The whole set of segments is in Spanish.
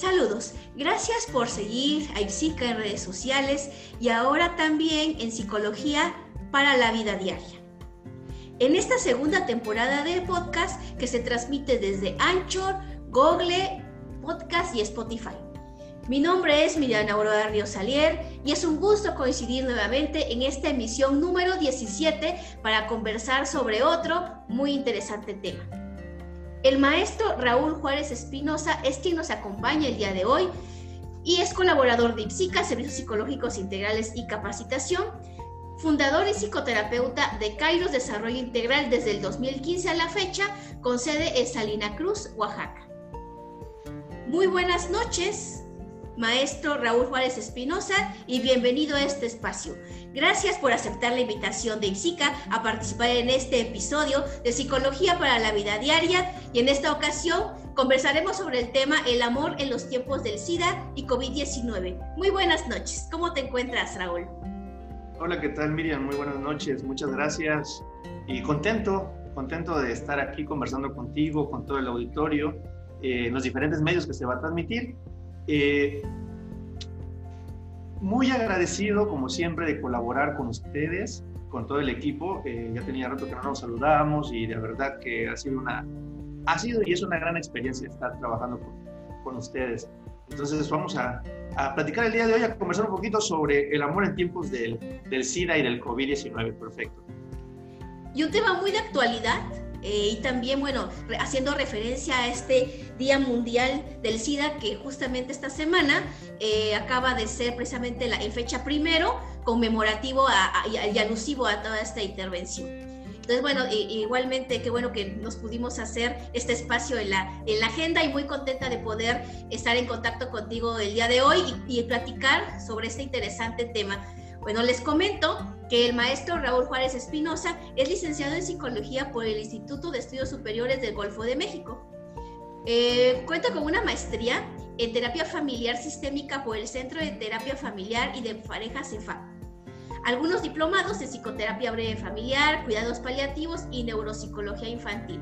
Saludos, gracias por seguir a IPSICA en redes sociales y ahora también en Psicología para la Vida Diaria. En esta segunda temporada de podcast que se transmite desde Anchor, Google, Podcast y Spotify. Mi nombre es Miriam Aurora Ríos Salier y es un gusto coincidir nuevamente en esta emisión número 17 para conversar sobre otro muy interesante tema. El maestro Raúl Juárez Espinosa es quien nos acompaña el día de hoy y es colaborador de IPSICA, Servicios Psicológicos Integrales y Capacitación, fundador y psicoterapeuta de Kairos Desarrollo Integral desde el 2015 a la fecha, con sede en Salina Cruz, Oaxaca. Muy buenas noches, maestro Raúl Juárez Espinosa, y bienvenido a este espacio. Gracias por aceptar la invitación de IPSICA a participar en este episodio de Psicología para la Vida Diaria y en esta ocasión conversaremos sobre el tema El amor en los tiempos del SIDA y COVID-19. Muy buenas noches. ¿Cómo te encuentras, Raúl? Hola, ¿qué tal, Miriam? Muy buenas noches. Muchas gracias y contento, contento de estar aquí conversando contigo, con todo el auditorio, eh, en los diferentes medios que se va a transmitir eh, muy agradecido, como siempre, de colaborar con ustedes, con todo el equipo. Eh, ya tenía rato que no nos saludábamos y de verdad que ha sido una, ha sido y es una gran experiencia estar trabajando con, con ustedes. Entonces vamos a, a, platicar el día de hoy, a conversar un poquito sobre el amor en tiempos del, del SIDA y del COVID-19. Perfecto. Y un tema muy de actualidad eh, y también, bueno, haciendo referencia a este Día Mundial del SIDA que justamente esta semana eh, acaba de ser precisamente la, en fecha primero, conmemorativo y alusivo a toda esta intervención. Entonces, bueno, igualmente, qué bueno que nos pudimos hacer este espacio en la, en la agenda y muy contenta de poder estar en contacto contigo el día de hoy y, y platicar sobre este interesante tema. Bueno, les comento que el maestro Raúl Juárez Espinosa es licenciado en psicología por el Instituto de Estudios Superiores del Golfo de México. Eh, cuenta con una maestría en terapia familiar sistémica por el Centro de Terapia Familiar y de Pareja CEFA. Algunos diplomados en psicoterapia breve familiar, cuidados paliativos y neuropsicología infantil.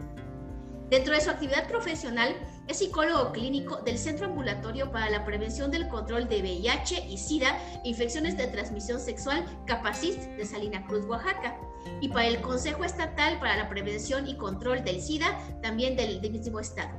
Dentro de su actividad profesional, es psicólogo clínico del Centro Ambulatorio para la Prevención del Control de VIH y SIDA, infecciones de transmisión sexual, Capacit de Salina Cruz, Oaxaca, y para el Consejo Estatal para la Prevención y Control del SIDA, también del, del mismo estado,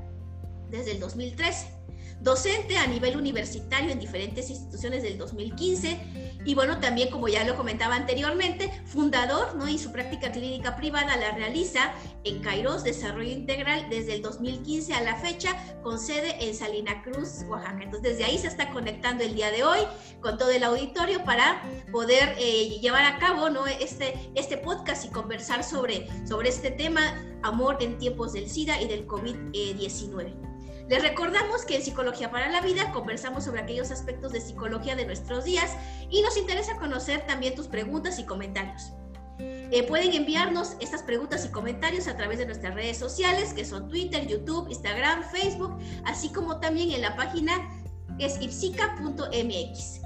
desde el 2013 docente a nivel universitario en diferentes instituciones del 2015 y bueno, también como ya lo comentaba anteriormente, fundador ¿no? y su práctica clínica privada la realiza en Kairos Desarrollo Integral desde el 2015 a la fecha con sede en Salina Cruz, Oaxaca. Entonces desde ahí se está conectando el día de hoy con todo el auditorio para poder eh, llevar a cabo ¿no? este, este podcast y conversar sobre, sobre este tema, amor en tiempos del SIDA y del COVID-19. Les recordamos que en Psicología para la Vida conversamos sobre aquellos aspectos de psicología de nuestros días y nos interesa conocer también tus preguntas y comentarios. Eh, pueden enviarnos estas preguntas y comentarios a través de nuestras redes sociales, que son Twitter, YouTube, Instagram, Facebook, así como también en la página que ipsica.mx.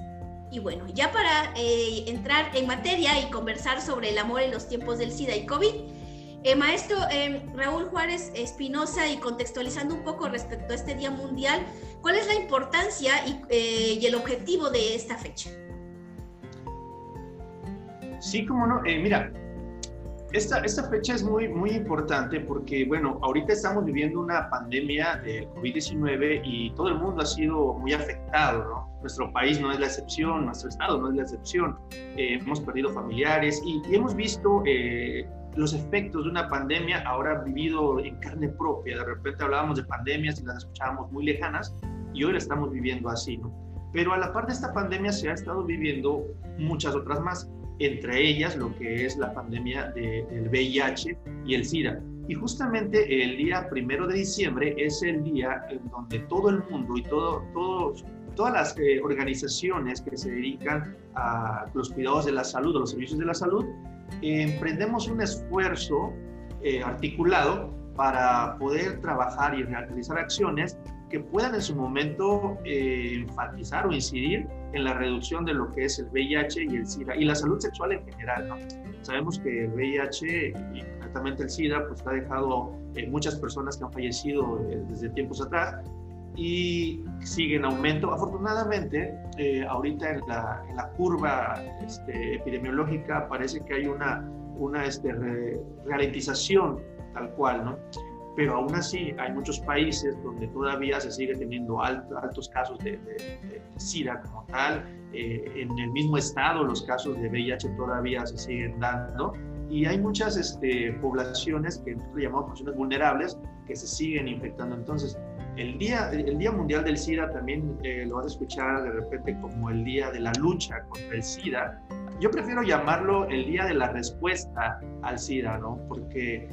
Y bueno, ya para eh, entrar en materia y conversar sobre el amor en los tiempos del SIDA y COVID, eh, maestro eh, Raúl Juárez Espinosa, y contextualizando un poco respecto a este Día Mundial, ¿cuál es la importancia y, eh, el objetivo de esta fecha? Sí, como no. mira, esta, esta fecha es muy, muy importante porque, bueno, ahorita estamos viviendo una pandemia de COVID-19 y todo el mundo ha sido muy afectado, ¿no? Nuestro país no es la excepción, nuestro estado no es la excepción. hemos perdido familiares y hemos visto los efectos de una pandemia ahora vivido en carne propia. De repente hablábamos de pandemias y las escuchábamos muy lejanas y hoy la estamos viviendo así, ¿no? Pero a la par de esta pandemia se ha estado viviendo muchas otras más, entre ellas lo que es la pandemia del VIH y el SIDA. Y justamente el día primero de diciembre es el día en donde todo el mundo y todo, todas las eh, organizaciones que se dedican a los cuidados de la salud o los servicios de la salud emprendemos un esfuerzo eh, articulado para poder trabajar y realizar acciones que puedan en su momento eh, enfatizar o incidir en la reducción de lo que es el VIH y el SIDA y la salud sexual en general. Sabemos que el VIH y concretamente el SIDA pues ha dejado eh, muchas personas que han fallecido desde tiempos atrás y sigue en aumento. Afortunadamente, eh, ahorita en la, en la curva este, epidemiológica parece que hay una, una este, ralentización tal cual, ¿no? Pero aún así hay muchos países donde todavía se sigue teniendo altos casos de, de, SIDA como tal. Eh, en el mismo estado los casos de VIH todavía se siguen dando y hay muchas este, poblaciones que nosotros llamamos poblaciones vulnerables que se siguen infectando. Entonces, el Día, el día Mundial del SIDA también eh, lo vas a escuchar de repente como el Día de la Lucha contra el SIDA. Yo prefiero llamarlo el Día de la Respuesta al SIDA, ¿no? Porque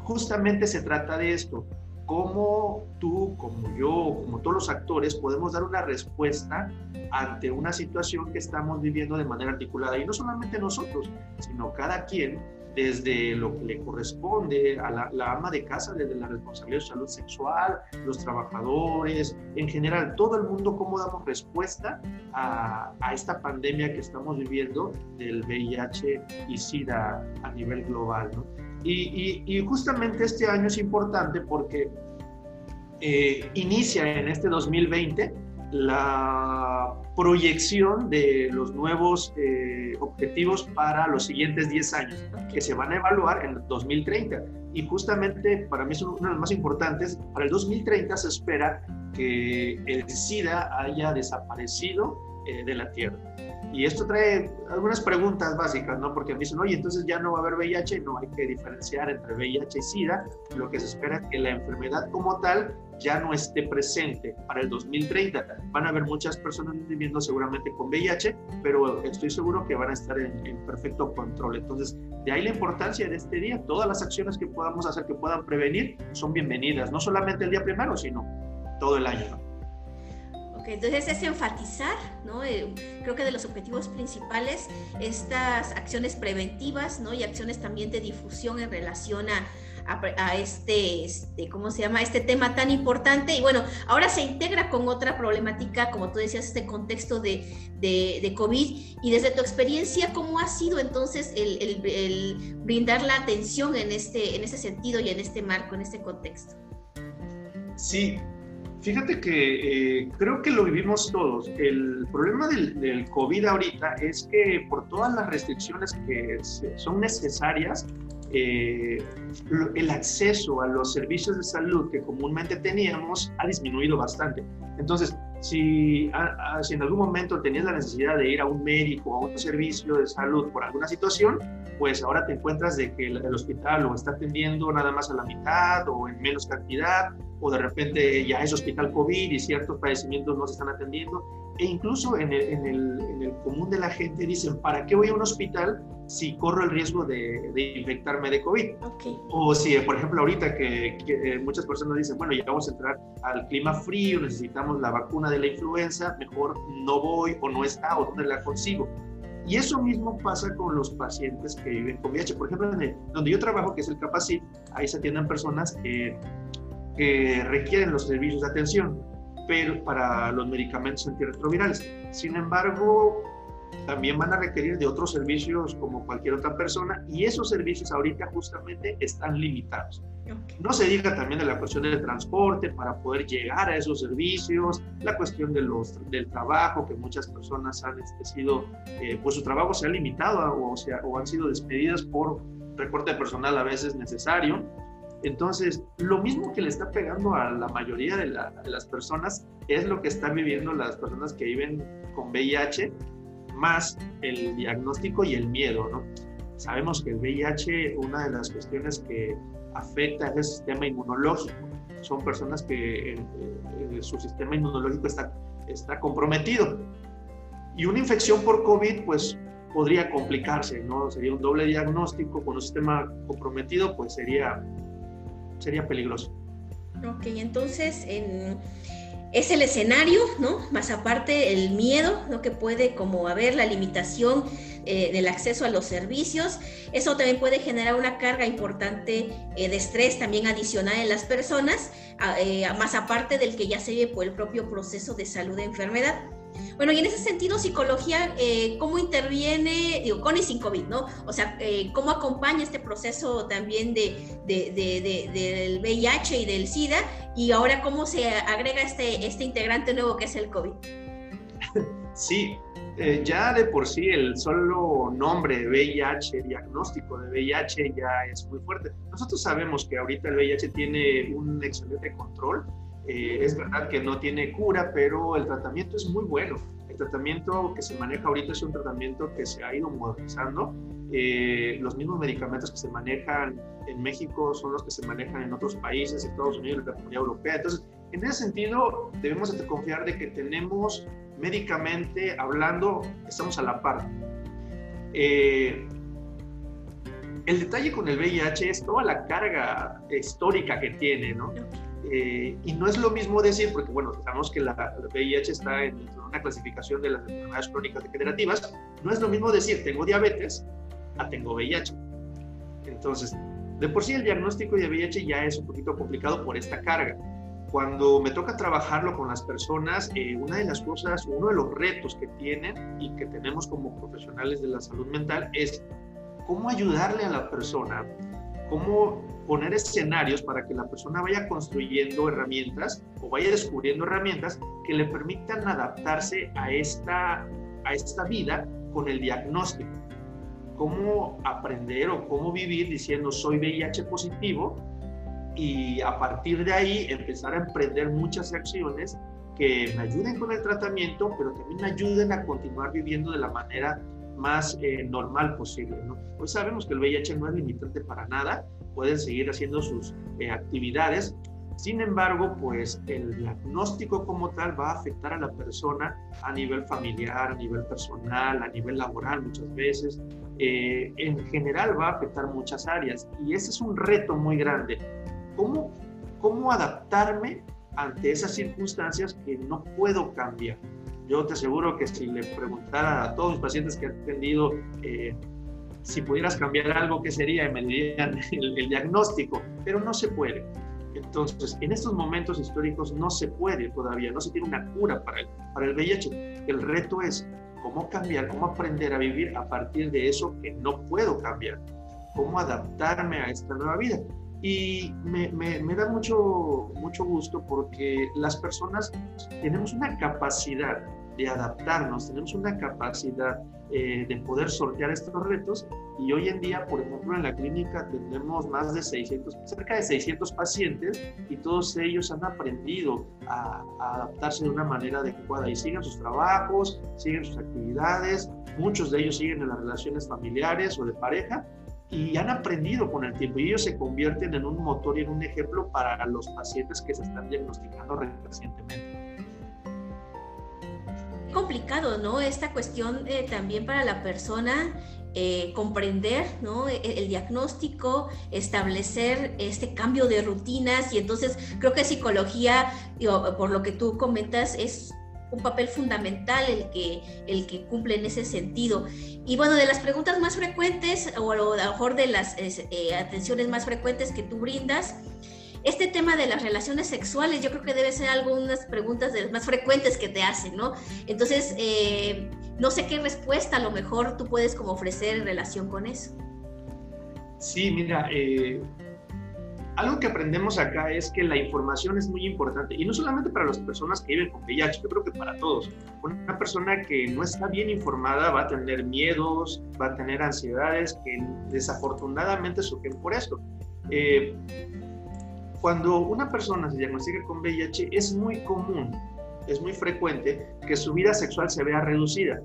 justamente se trata de esto. Cómo tú, como yo, como todos los actores, podemos dar una respuesta ante una situación que estamos viviendo de manera articulada. Y no solamente nosotros, sino cada quien desde lo que le corresponde a la, ama de casa, desde la responsabilidad de salud sexual, los trabajadores, en general, todo el mundo, cómo damos respuesta a, esta pandemia que estamos viviendo del VIH y SIDA a nivel global. Y, justamente este año es importante porque eh, inicia en este 2020 la proyección de los nuevos eh, objetivos para los siguientes 10 años, que se van a evaluar en 2030. Y justamente para mí son uno de los más importantes. Para el 2030 se espera que el SIDA haya desaparecido eh, de la Tierra. Y esto trae algunas preguntas básicas, ¿no? Porque me dicen, oye, entonces ya no va a haber VIH, no hay que diferenciar entre VIH y SIDA. Lo que se espera es que la enfermedad como tal ya no esté presente para el 2030. Van a haber muchas personas viviendo seguramente con VIH, pero estoy seguro que van a estar en, en, perfecto control. Entonces, de ahí la importancia de este día. Todas las acciones que podamos hacer que puedan prevenir son bienvenidas, no solamente el día primero, sino todo el año. ¿no? entonces es enfatizar, ¿no? Eh, creo que de los objetivos principales, estas acciones preventivas, ¿no? Y acciones también de difusión en relación a, a, este, este, ¿cómo se llama? Este tema tan importante. Y bueno, ahora se integra con otra problemática, como tú decías, este contexto de, de, COVID. Y desde tu experiencia, ¿cómo ha sido entonces el, brindar la atención en este, en ese sentido y en este marco, en este contexto? Sí, Fíjate que eh, creo que lo vivimos todos. El problema del, COVID ahorita es que por todas las restricciones que son necesarias, eh, el acceso a los servicios de salud que comúnmente teníamos ha disminuido bastante. Entonces, si, en algún momento tenías la necesidad de ir a un médico o a un servicio de salud por alguna situación, pues ahora te encuentras de que el, hospital lo está atendiendo nada más a la mitad o en menos cantidad, o de repente ya es hospital COVID y ciertos padecimientos no se están atendiendo. E incluso en el, en el común de la gente dicen, ¿para qué voy a un hospital si corro el riesgo de, de infectarme de COVID? O si, por ejemplo, ahorita que, que, muchas personas dicen, bueno, ya vamos a entrar al clima frío, necesitamos la vacuna de la influenza, mejor no voy o no está o dónde la consigo. Y eso mismo pasa con los pacientes que viven con VIH. Por ejemplo, en donde yo trabajo, que es el Capacit, ahí se atienden personas que, que requieren los servicios de atención, pero para los medicamentos antirretrovirales. Sin embargo, también van a requerir de otros servicios como cualquier otra persona y esos servicios ahorita justamente están limitados. No se diga también de la cuestión del transporte para poder llegar a esos servicios, la cuestión de los, del trabajo, que muchas personas han este, sido, eh, pues su trabajo se ha limitado o, sea, o han sido despedidas por recorte personal a veces necesario. Entonces, lo mismo que le está pegando a la mayoría de, de las personas es lo que están viviendo las personas que viven con VIH más el diagnóstico y el miedo, ¿no? Sabemos que el VIH, una de las cuestiones que afecta es el sistema inmunológico. Son personas que su sistema inmunológico está, está comprometido. Y una infección por COVID, pues podría complicarse, ¿no? Sería un doble diagnóstico con un sistema comprometido, pues sería, sería peligroso. Ok, entonces en es el escenario, ¿no? Más aparte el miedo, ¿no? Que puede como haber la limitación eh, del acceso a los servicios. Eso también puede generar una carga importante eh, de estrés también adicional en las personas, eh, más aparte del que ya se ve por el propio proceso de salud de enfermedad. Bueno, y en ese sentido, psicología, eh, ¿cómo interviene, digo, con y sin COVID, ¿no? O sea, ¿cómo acompaña este proceso también de, del VIH y del SIDA y ahora cómo se agrega este, este integrante nuevo que es el COVID. Sí, eh, ya de por sí el solo nombre VIH, diagnóstico de VIH ya es muy fuerte. Nosotros sabemos que ahorita el VIH tiene un excelente control. Eh, es verdad que no tiene cura, pero el tratamiento es muy bueno. El tratamiento que se maneja ahorita es un tratamiento que se ha ido modernizando. Eh, los mismos medicamentos que se manejan en México son los que se manejan en otros países, Estados Unidos, la Comunidad Europea. Entonces, en ese sentido, debemos confiar de que tenemos médicamente hablando, estamos a la par. Eh, el detalle con el VIH es toda la carga histórica que tiene, ¿no? Eh, y no es lo mismo decir, porque bueno, sabemos que la, VIH está en una clasificación de las enfermedades crónicas degenerativas, no es lo mismo decir tengo diabetes a tengo VIH. Entonces, de por sí el diagnóstico de VIH ya es un poquito complicado por esta carga cuando me toca trabajarlo con las personas, eh, una de las cosas, uno de los retos que tienen y que tenemos como profesionales de la salud mental es cómo ayudarle a la persona, cómo poner escenarios para que la persona vaya construyendo herramientas o vaya descubriendo herramientas que le permitan adaptarse a esta, a esta vida con el diagnóstico. Cómo aprender o cómo vivir diciendo soy VIH positivo y a partir de ahí empezar a emprender muchas acciones que me ayuden con el tratamiento, pero también me ayuden a continuar viviendo de la manera más eh, normal posible. ¿no? Hoy sabemos que el VIH no es limitante para nada, pueden seguir haciendo sus eh, actividades, sin embargo, pues el diagnóstico como tal va a afectar a la persona a nivel familiar, a nivel personal, a nivel laboral muchas veces. Eh, en general va a afectar muchas áreas y ese es un reto muy grande ¿Cómo, cómo adaptarme ante esas circunstancias que no puedo cambiar? Yo te aseguro que si le preguntara a todos los pacientes que he atendido eh, si pudieras cambiar algo, ¿qué sería? me dirían el, el, diagnóstico, pero no se puede. Entonces, en estos momentos históricos no se puede todavía, no se tiene una cura para el, para el VIH. El reto es cómo cambiar, cómo aprender a vivir a partir de eso que no puedo cambiar, cómo adaptarme a esta nueva vida. Y me, me, da mucho, mucho gusto porque las personas tenemos una capacidad de adaptarnos, tenemos una capacidad eh, de poder sortear estos retos y hoy en día, por ejemplo, en la clínica tenemos más de 600, cerca de 600 pacientes y todos ellos han aprendido a, a adaptarse de una manera adecuada y siguen sus trabajos, siguen sus actividades, muchos de ellos siguen en las relaciones familiares o de pareja y han aprendido con el tiempo y ellos se convierten en un motor y en un ejemplo para los pacientes que se están diagnosticando recientemente. Complicado, ¿no? Esta cuestión eh, también para la persona eh, comprender ¿no? el, el, diagnóstico, establecer este cambio de rutinas y entonces creo que psicología, por lo que tú comentas, es un papel fundamental el que, el que cumple en ese sentido. Y bueno, de las preguntas más frecuentes, o a lo mejor de las eh, atenciones más frecuentes que tú brindas, este tema de las relaciones sexuales, yo creo que debe ser algunas preguntas de las más frecuentes que te hacen, ¿no? Entonces, eh, no sé qué respuesta a lo mejor tú puedes como ofrecer en relación con eso. Sí, mira, eh, algo que aprendemos acá es que la información es muy importante y no solamente para las personas que viven con VIH, yo creo que para todos. Una persona que no está bien informada va a tener miedos, va a tener ansiedades que desafortunadamente surgen por esto. Eh, cuando una persona se diagnostica con VIH es muy común, es muy frecuente que su vida sexual se vea reducida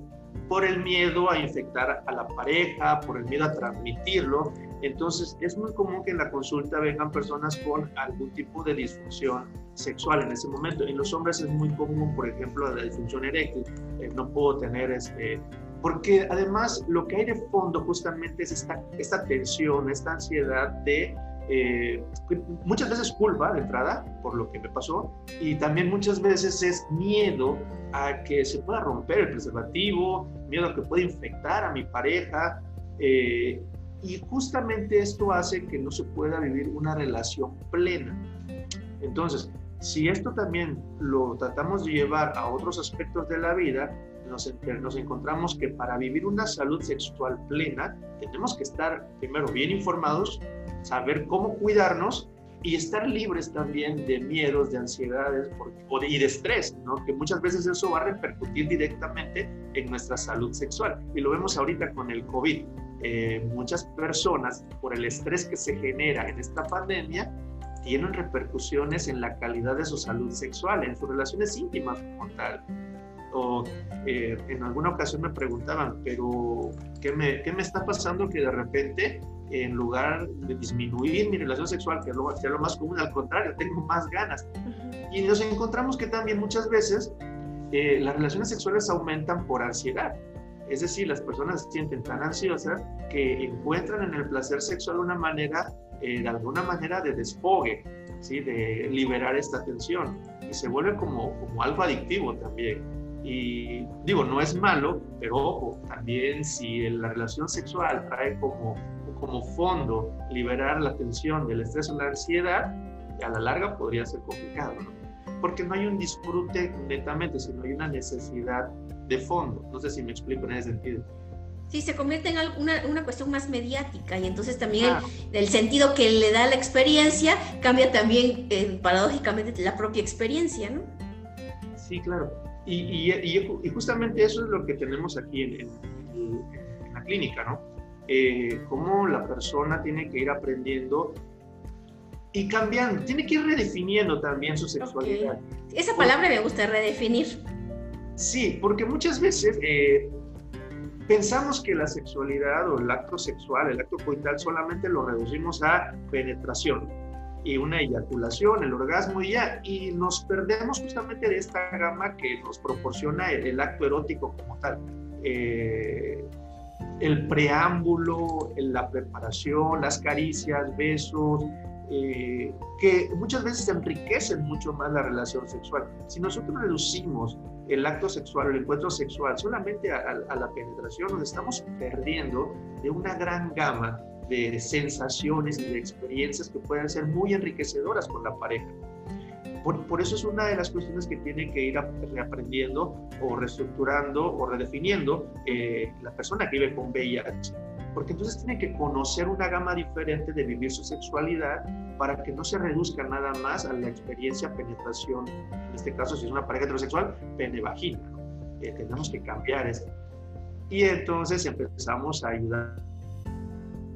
por el miedo a infectar a la pareja, por el miedo a transmitirlo entonces, es muy común que en la consulta vengan personas con algún tipo de disfunción sexual en ese momento. En los hombres es muy común, por ejemplo, la disfunción eréctil. Eh, no puedo tener este... Porque además lo que hay de fondo justamente es esta, esta tensión, esta ansiedad de eh, muchas veces culpa de entrada por lo que me pasó y también muchas veces es miedo a que se pueda romper el preservativo, miedo a que pueda infectar a mi pareja. Eh, y justamente esto hace que no se pueda vivir una relación plena. Entonces, si esto también lo tratamos de llevar a otros aspectos de la vida, nos, nos, encontramos que para vivir una salud sexual plena tenemos que estar primero bien informados, saber cómo cuidarnos y estar libres también de miedos, de ansiedades y de estrés, ¿no? que muchas veces eso va a repercutir directamente en nuestra salud sexual. Y lo vemos ahorita con el COVID. Eh, muchas personas, por el estrés que se genera en esta pandemia, tienen repercusiones en la calidad de su salud sexual, en sus relaciones íntimas como tal. O eh, en alguna ocasión me preguntaban, pero ¿qué me, ¿qué me está pasando que de repente en lugar de disminuir mi relación sexual, que es lo, lo más común, al contrario, tengo más ganas. Y nos encontramos que también muchas veces eh, las relaciones sexuales aumentan por ansiedad. Es decir, las personas se sienten tan ansiosas que encuentran en el placer sexual una manera, eh, de alguna manera, de desfogue, ¿sí? de liberar esta tensión. Y se vuelve como, como algo adictivo también. Y digo, no es malo, pero ojo, también si la relación sexual trae como como fondo liberar la tensión del estrés o la ansiedad, a la larga podría ser complicado, ¿no? Porque no hay un disfrute netamente, sino hay una necesidad de fondo. No sé si me explico en ese sentido. Sí, se convierte en una, una cuestión más mediática y entonces también el, sentido que le da la experiencia cambia también eh, paradójicamente la propia experiencia, ¿no? Sí, claro. Y, y, y, justamente eso es lo que tenemos aquí en, en, en la clínica, ¿no? Eh, cómo la persona tiene que ir aprendiendo y cambiando, tiene que ir redefiniendo también su sexualidad. Esa palabra me gusta, redefinir. Sí, porque muchas veces eh, pensamos que la sexualidad o el acto sexual, el acto coital, solamente lo reducimos a penetración y una eyaculación, el orgasmo y ya, y nos perdemos justamente de esta gama que nos proporciona el, acto erótico como tal. Eh, el preámbulo, la preparación, las caricias, besos, eh, que muchas veces enriquecen mucho más la relación sexual. Si nosotros reducimos el acto sexual, el encuentro sexual solamente a, la penetración, nos estamos perdiendo de una gran gama de sensaciones y de experiencias que pueden ser muy enriquecedoras con la pareja. Por, eso es una de las cuestiones que tiene que ir reaprendiendo o reestructurando o redefiniendo eh, la persona que vive con VIH. Porque entonces tiene que conocer una gama diferente de vivir su sexualidad para que no se reduzca nada más a la experiencia penetración, en este caso si es una pareja heterosexual, pene-vagina. Eh, tenemos que cambiar esto. Y entonces empezamos a ayudar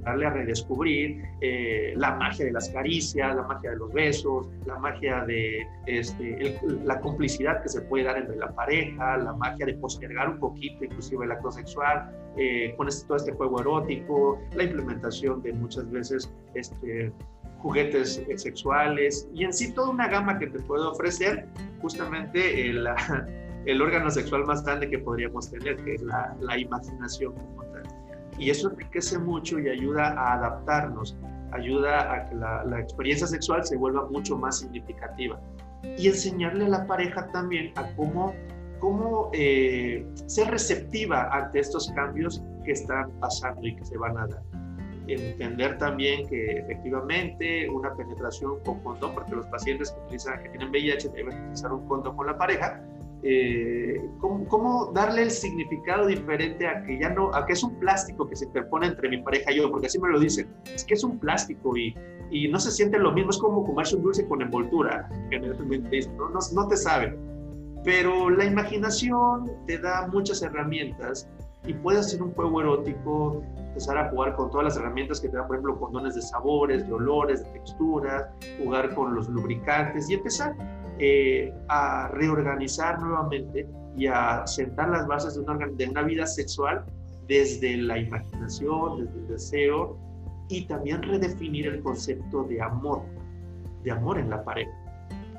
darle a redescubrir eh, la magia de las caricias, la magia de los besos, la magia de este, la complicidad que se puede dar entre la pareja, la magia de postergar un poquito inclusive el acto sexual, eh, con este, todo este juego erótico, la implementación de muchas veces este, juguetes sexuales y en sí toda una gama que te puede ofrecer justamente el, el órgano sexual más grande que podríamos tener, que es la, la imaginación y eso enriquece mucho y ayuda a adaptarnos, ayuda a que la, experiencia sexual se vuelva mucho más significativa. Y enseñarle a la pareja también a cómo, cómo eh, ser receptiva ante estos cambios que están pasando y que se van a dar. Entender también que efectivamente una penetración con condón, porque los pacientes que, utilizan, que tienen VIH deben utilizar un condón con la pareja, eh, ¿cómo, darle el significado diferente a que ya no, a que es un plástico que se interpone entre mi pareja y yo, porque así me lo dicen, es que es un plástico y, y no se siente lo mismo, es como comerse un dulce con envoltura, generalmente ¿no? No, no te sabe. Pero la imaginación te da muchas herramientas y puedes hacer un juego erótico, empezar a jugar con todas las herramientas que te dan, por ejemplo, condones de sabores, de olores, de texturas, jugar con los lubricantes y empezar eh, a reorganizar nuevamente y a sentar las bases de una, de una vida sexual desde la imaginación, desde el deseo y también redefinir el concepto de amor, de amor en la pareja,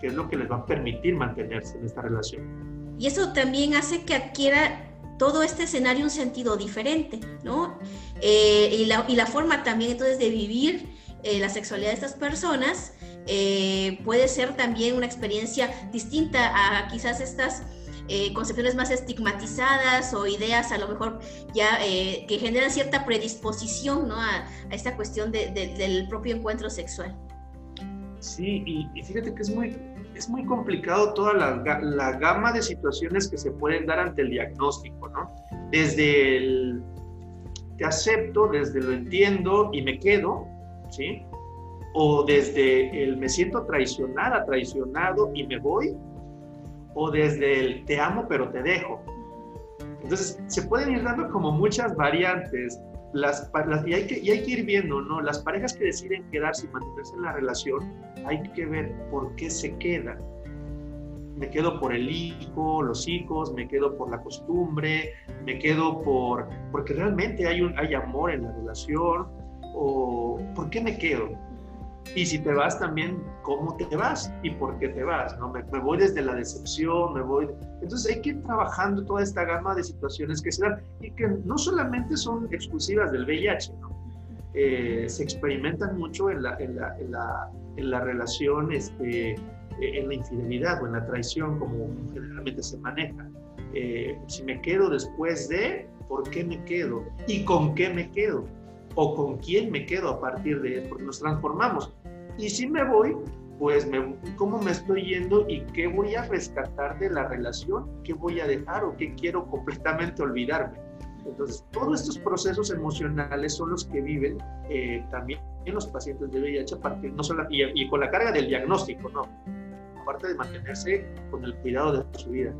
que es lo que les va a permitir mantenerse en esta relación. Y eso también hace que adquiera todo este escenario un sentido diferente, ¿no? Eh, y, la, y, la, forma también entonces de vivir eh, la sexualidad de estas personas eh, puede ser también una experiencia distinta a quizás estas eh, concepciones más estigmatizadas o ideas a lo mejor ya eh, que generan cierta predisposición ¿no? a, esta cuestión del propio encuentro sexual. Sí, y, fíjate que es muy, es muy complicado toda la, la, gama de situaciones que se pueden dar ante el diagnóstico, ¿no? Desde el te acepto, desde lo entiendo y me quedo, ¿sí? O desde el me siento traicionada, traicionado y me voy, o desde el te amo pero te dejo. Entonces, se pueden ir dando como muchas variantes las, y, hay que, y hay que ir viendo, ¿no? Las parejas que deciden quedarse y mantenerse en la relación, hay que ver por qué se quedan. Me quedo por el hijo, los hijos, me quedo por la costumbre, me quedo por porque realmente hay un hay amor en la relación o por qué me quedo. Y si te vas también, ¿cómo te vas? ¿Y por qué te vas? ¿no? Me, voy desde la decepción, me voy... Entonces hay que ir trabajando toda esta gama de situaciones que se dan y que no solamente son exclusivas del VIH, ¿no? Eh, se experimentan mucho en la, en la, en la, en la relación, este, en la infidelidad o en la traición, como generalmente se maneja. Eh, si me quedo después de, ¿por qué me quedo? ¿Y con qué me quedo? ¿O con quién me quedo a partir de eso? Porque nos transformamos. Y si me voy, pues me, cómo me estoy yendo y qué voy a rescatar de la relación, qué voy a dejar o qué quiero completamente olvidarme. Entonces, todos estos procesos emocionales son los que viven eh, también en los pacientes de VIH, aparte, no solo, y, y, con la carga del diagnóstico, ¿no? Aparte de mantenerse con el cuidado de su vida,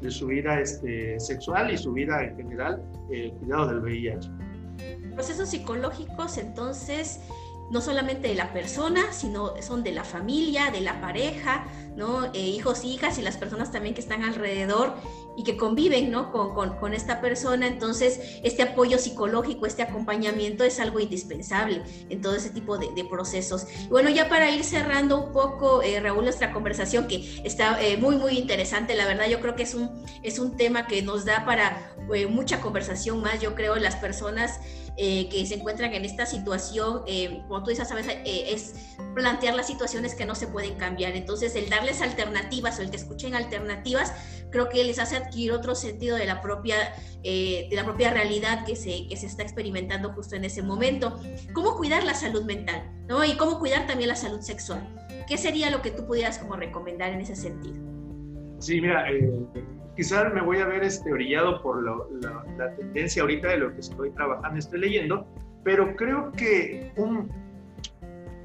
de su vida este, sexual y su vida en general, el cuidado del VIH. Procesos psicológicos, entonces, no solamente de la persona, sino son de la familia, de la pareja, ¿no? Eh, hijos, hijas y las personas también que están alrededor y que conviven ¿no? con, con, con, esta persona. Entonces, este apoyo psicológico, este acompañamiento es algo indispensable en todo ese tipo de, procesos. Bueno, ya para ir cerrando un poco, eh, Raúl, nuestra conversación, que está eh, muy, muy interesante, la verdad, yo creo que es un, es un tema que nos da para mucha conversación más, yo creo, las personas eh, que se encuentran en esta situación, eh, como tú dices, sabes, eh, es plantear las situaciones que no se pueden cambiar. Entonces, el darles alternativas o el que escuchen alternativas, creo que les hace adquirir otro sentido de la propia, de la propia realidad que se, que se está experimentando justo en ese momento. ¿Cómo cuidar la salud mental? ¿no? Y cómo cuidar también la salud sexual. ¿Qué sería lo que tú pudieras como recomendar en ese sentido? Sí, mira, quizás me voy a ver este, orillado por la, tendencia ahorita de lo que estoy trabajando, estoy leyendo, pero creo que un,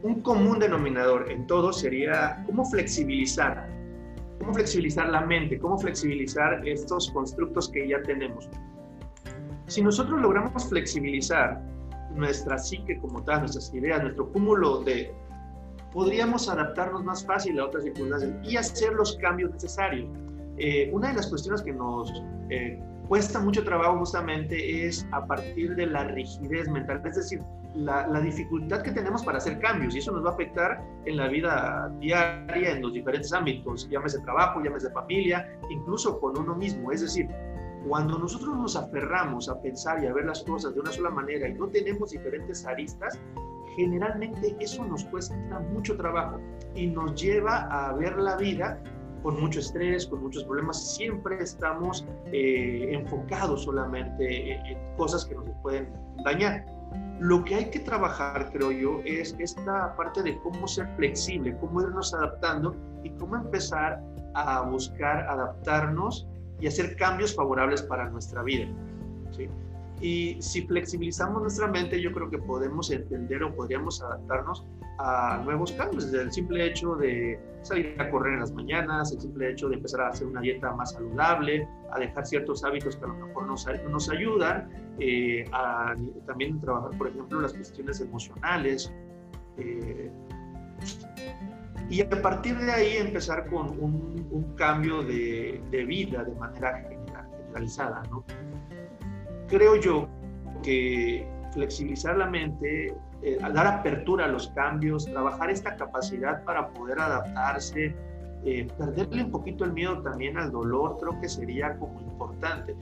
un común denominador en todo sería cómo flexibilizar, cómo flexibilizar la mente, cómo flexibilizar estos constructos que ya tenemos. Si nosotros logramos flexibilizar nuestra psique como tal, nuestras ideas, nuestro cúmulo de... podríamos adaptarnos más fácil a otras circunstancias y hacer los cambios necesarios. Eh, una de las cuestiones que nos eh, cuesta mucho trabajo justamente es a partir de la rigidez mental, es decir, la, dificultad que tenemos para hacer cambios y eso nos va a afectar en la vida diaria, en los diferentes ámbitos, llámese trabajo, llámese familia, incluso con uno mismo. Es decir, cuando nosotros nos aferramos a pensar y a ver las cosas de una sola manera y no tenemos diferentes aristas, generalmente eso nos cuesta mucho trabajo y nos lleva a ver la vida con mucho estrés, con muchos problemas, siempre estamos eh, enfocados solamente en, cosas que nos pueden dañar. Lo que hay que trabajar, creo yo, es esta parte de cómo ser flexible, cómo irnos adaptando y cómo empezar a buscar adaptarnos y hacer cambios favorables para nuestra vida. ¿sí? Y si flexibilizamos nuestra mente, yo creo que podemos entender o podríamos adaptarnos a nuevos cambios, desde el simple hecho de salir a correr en las mañanas, el simple hecho de empezar a hacer una dieta más saludable, a dejar ciertos hábitos que a lo mejor nos, nos ayudan, eh, a también trabajar, por ejemplo, las cuestiones emocionales. Eh, y a partir de ahí empezar con un, un cambio de, de, vida de manera generalizada. ¿no? Creo yo que flexibilizar la mente eh, dar apertura a los cambios, trabajar esta capacidad para poder adaptarse, eh, perderle un poquito el miedo también al dolor, creo que sería como importante.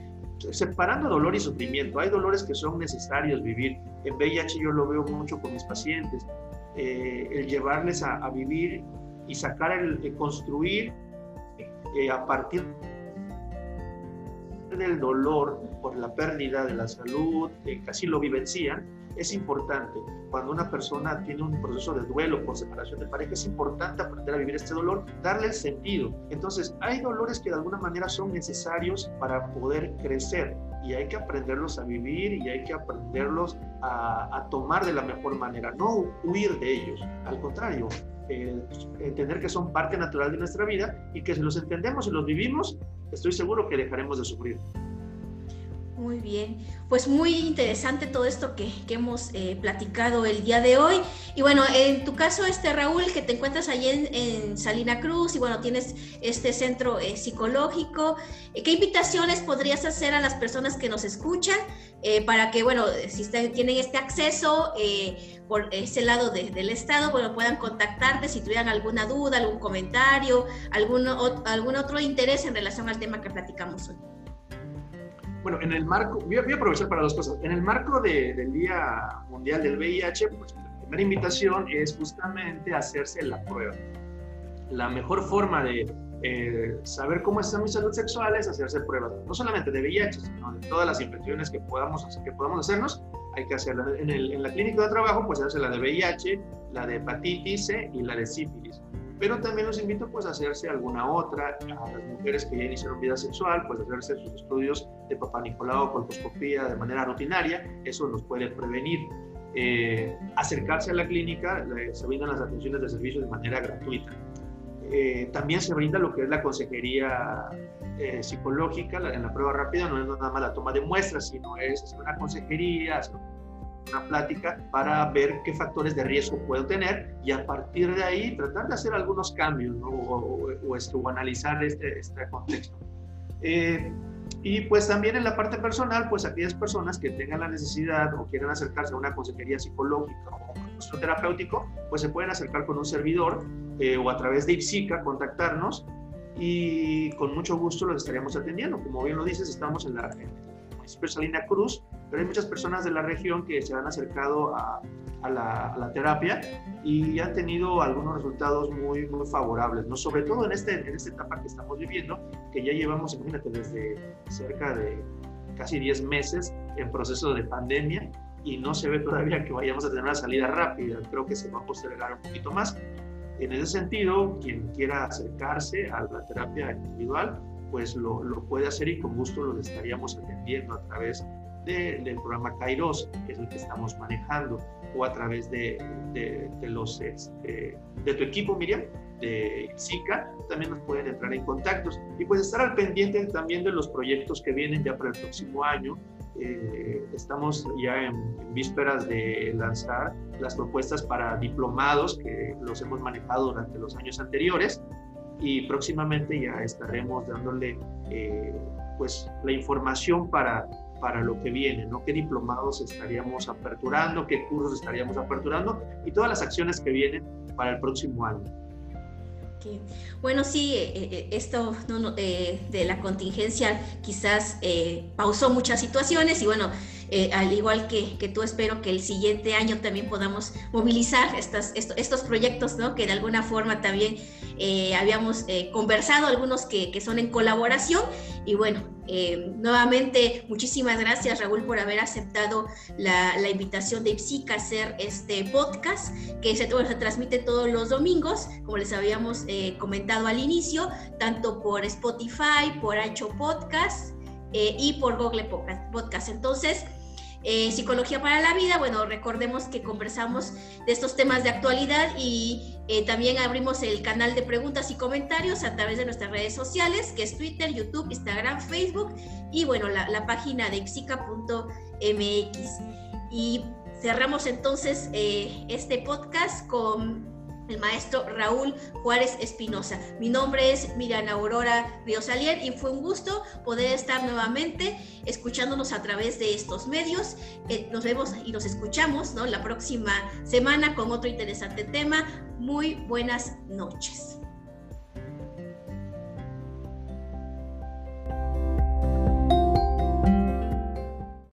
Separando dolor y sufrimiento, hay dolores que son necesarios vivir. En VIH yo lo veo mucho con mis pacientes, eh, el llevarles a, vivir y sacar, el, construir a partir del dolor por la pérdida de la salud, que casi lo vivencian, es importante. Cuando una persona tiene un proceso de duelo por separación de pareja, es importante aprender a vivir este dolor, darle el sentido. Entonces, hay dolores que de alguna manera son necesarios para poder crecer y hay que aprenderlos a vivir y hay que aprenderlos a, tomar de la mejor manera, no huir de ellos, al contrario, entender que son parte natural de nuestra vida y que si los entendemos y los vivimos, estoy seguro que dejaremos de sufrir. Muy bien, pues muy interesante todo esto que, hemos eh, platicado el día de hoy. Y bueno, en tu caso, este Raúl, que te encuentras allí en, Salina Cruz y bueno, tienes este centro eh, psicológico, eh, ¿qué invitaciones podrías hacer a las personas que nos escuchan para que, bueno, si tienen este acceso por ese lado del Estado, bueno, puedan contactarte si tuvieran alguna duda, algún comentario, algún, algún otro interés en relación al tema que platicamos hoy? Bueno, en el marco, voy a, aprovechar para dos cosas. En el marco del Día Mundial del VIH, pues la primera invitación es justamente hacerse la prueba. La mejor forma de eh, saber cómo está mi salud sexual es hacerse pruebas, no solamente de VIH, sino de todas las infecciones que podamos, que podamos hacernos, hay que hacerla. En, el, en la clínica de trabajo, pues hacerse la de VIH, la de hepatitis C y la de sífilis pero también los invito pues a hacerse alguna otra, a las mujeres que ya iniciaron vida sexual, pues hacerse sus estudios de papá Nicolau, colposcopía de manera rutinaria, eso nos puede prevenir. Eh, acercarse a la clínica, se brindan las atenciones de servicio de manera gratuita. Eh, también se brinda lo que es la consejería eh, psicológica en la prueba rápida, no es nada más la toma de muestras, sino es una consejería, una plática para ver qué factores de riesgo puedo tener y a partir de ahí tratar de hacer algunos cambios o, esto, analizar este, este contexto. Eh, y pues también en la parte personal, pues aquellas personas que tengan la necesidad o quieran acercarse a una consejería psicológica o un terapéutico, pues se pueden acercar con un servidor eh, o a través de IPSICA, contactarnos y con mucho gusto los estaríamos atendiendo. Como bien lo dices, estamos en la, municipio Salina Cruz, pero hay muchas personas de la región que se han acercado a, la, terapia y han tenido algunos resultados muy, muy favorables, ¿no? sobre todo en, este, en esta etapa que estamos viviendo, que ya llevamos, imagínate, desde cerca de casi 10 meses en proceso de pandemia y no se ve todavía que vayamos a tener una salida rápida, creo que se va a postergar un poquito más. En ese sentido, quien quiera acercarse a la terapia individual, pues lo, lo, puede hacer y con gusto lo estaríamos atendiendo a través del programa Kairos, que es el que estamos manejando, o a través de, de, los, este, de tu equipo, Miriam, de Zika, también nos pueden entrar en contactos. Y pues estar al pendiente también de los proyectos que vienen ya para el próximo año. Eh, estamos ya en, en, vísperas de lanzar las propuestas para diplomados que los hemos manejado durante los años anteriores y próximamente ya estaremos dándole eh, pues la información para, para lo que viene, ¿no? ¿Qué diplomados estaríamos aperturando, qué cursos estaríamos aperturando y todas las acciones que vienen para el próximo año. Bueno, sí, eh, eh, esto de la contingencia quizás pausó muchas situaciones y bueno, al igual que, que, tú espero que el siguiente año también podamos movilizar estas, estos, proyectos, ¿no? Que de alguna forma también eh, habíamos eh, conversado, algunos que, que, son en colaboración. Y bueno, eh, nuevamente muchísimas gracias Raúl por haber aceptado la, la invitación de IPSIC a hacer este podcast que se, se, transmite todos los domingos, como les habíamos comentado al inicio, tanto por Spotify, por Ancho Podcast y por Google Podcast. Entonces, eh, Psicología para la Vida, bueno, recordemos que conversamos de estos temas de actualidad y eh, también abrimos el canal de preguntas y comentarios a través de nuestras redes sociales, que es Twitter, YouTube, Instagram, Facebook y bueno, la, página de psica.mx. Y cerramos entonces eh, este podcast con el maestro Raúl Juárez Espinosa. Mi nombre es Miriam Aurora Riosalier y fue un gusto poder estar nuevamente escuchándonos a través de estos medios. Eh, nos vemos y nos escuchamos ¿no? la próxima semana con otro interesante tema. Muy buenas noches.